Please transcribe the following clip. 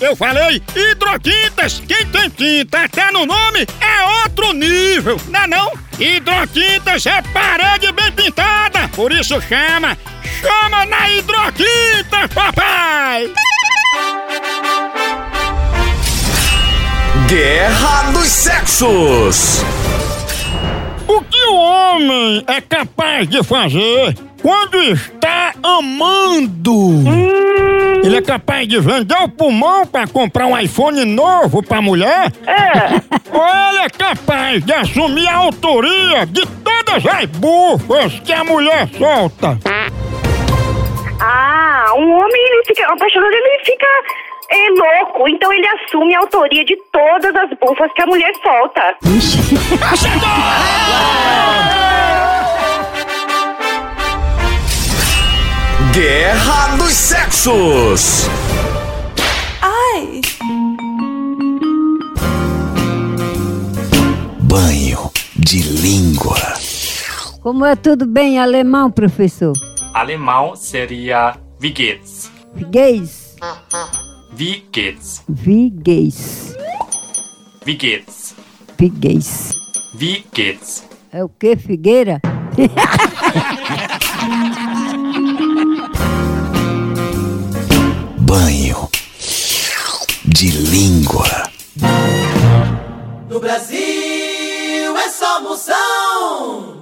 Eu falei hidrotintas. Quem tem tinta até no nome é outro nível, não é não? Hidrotintas é parede bem pintada. Por isso chama, chama na hidrotinta, papai. Guerra dos Sexos. O que o homem é capaz de fazer quando está amando? Ele é capaz de vender o pulmão para comprar um iPhone novo para mulher? É, Ou ele é capaz de assumir a autoria de todas as bufas que a mulher solta? ah, um homem, ele fica, apaixonado, ele fica é, louco, então ele assume a autoria de todas as bufas que a mulher solta. Guerra dos Sexos. Ai! Banho de língua. Como é tudo bem em alemão, professor? Alemão seria Wie geht's? Gays. Wie geht's? Viguês. Wie geht's? Figuês. Wie geht's? É o que, Figueira? Banho de língua. No Brasil é só moção.